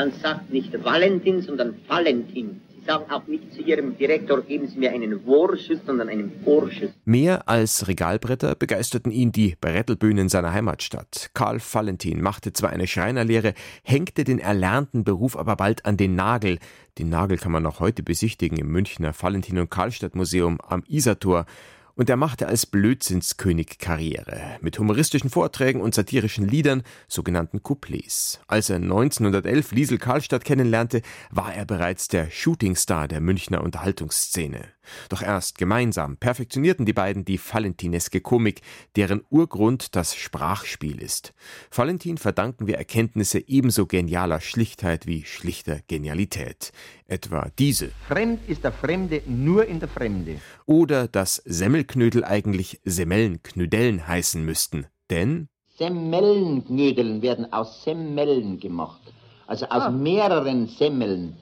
Man sagt nicht Valentin, sondern Valentin. Sie sagen auch nicht zu Ihrem Direktor, geben Sie mir einen Vorschuss, sondern einen Vorschuss. Mehr als Regalbretter begeisterten ihn die Brettelbühnen seiner Heimatstadt. Karl Valentin machte zwar eine Schreinerlehre, hängte den erlernten Beruf aber bald an den Nagel. Den Nagel kann man noch heute besichtigen im Münchner Valentin- und Karlstadt Museum am Isartor und er machte als Blödsinnskönig Karriere mit humoristischen Vorträgen und satirischen Liedern, sogenannten Couplets. Als er 1911 Liesel Karlstadt kennenlernte, war er bereits der Shootingstar der Münchner Unterhaltungsszene. Doch erst gemeinsam perfektionierten die beiden die valentineske Komik, deren Urgrund das Sprachspiel ist. Valentin verdanken wir Erkenntnisse ebenso genialer Schlichtheit wie schlichter Genialität. Etwa diese. Fremd ist der Fremde nur in der Fremde. Oder dass Semmelknödel eigentlich Semmelnknödeln heißen müssten. Denn Semmelnknödeln werden aus Semmellen gemacht. Also aus ah. mehreren Semmeln.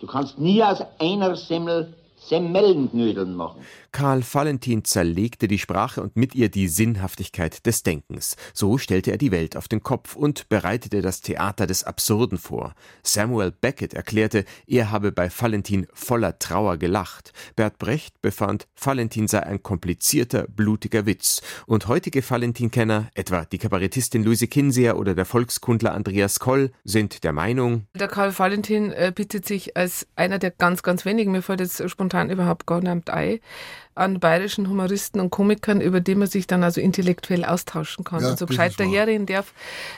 Du kannst nie aus einer Semmel Semmelnknödeln machen. Karl Valentin zerlegte die Sprache und mit ihr die Sinnhaftigkeit des Denkens. So stellte er die Welt auf den Kopf und bereitete das Theater des Absurden vor. Samuel Beckett erklärte, er habe bei Valentin voller Trauer gelacht. Bert Brecht befand, Valentin sei ein komplizierter, blutiger Witz. Und heutige Valentin-Kenner, etwa die Kabarettistin Luise Kinseer oder der Volkskundler Andreas Koll, sind der Meinung, der Karl Valentin äh, bietet sich als einer der ganz, ganz wenigen, mir fällt jetzt spontan spontan überhaupt gar nicht ein, an bayerischen Humoristen und Komikern, über die man sich dann also intellektuell austauschen kann ja, und so gescheit daherreden darf,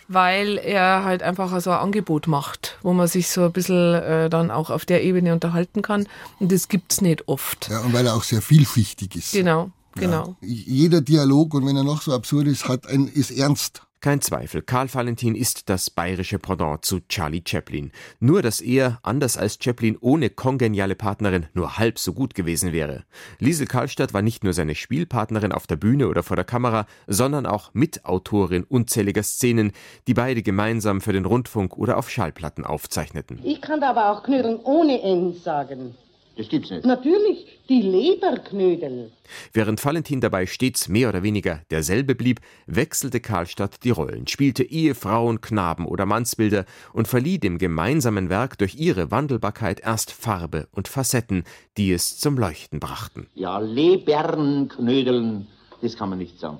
weil er halt einfach so ein Angebot macht, wo man sich so ein bisschen äh, dann auch auf der Ebene unterhalten kann. Und das gibt es nicht oft. Ja, und weil er auch sehr vielfältig ist. Genau. Genau. Ja, jeder Dialog, und wenn er noch so absurd ist, hat ein, ist ernst. Kein Zweifel, Karl Valentin ist das bayerische Pendant zu Charlie Chaplin. Nur, dass er, anders als Chaplin, ohne kongeniale Partnerin nur halb so gut gewesen wäre. Liesel Karlstadt war nicht nur seine Spielpartnerin auf der Bühne oder vor der Kamera, sondern auch Mitautorin unzähliger Szenen, die beide gemeinsam für den Rundfunk oder auf Schallplatten aufzeichneten. Ich kann da aber auch Knödeln ohne N sagen. Das gibt's nicht. Natürlich, die Leberknödel. Während Valentin dabei stets mehr oder weniger derselbe blieb, wechselte Karlstadt die Rollen, spielte Ehefrauen, Knaben oder Mannsbilder und verlieh dem gemeinsamen Werk durch ihre Wandelbarkeit erst Farbe und Facetten, die es zum Leuchten brachten. Ja, Lebernknödeln, das kann man nicht sagen.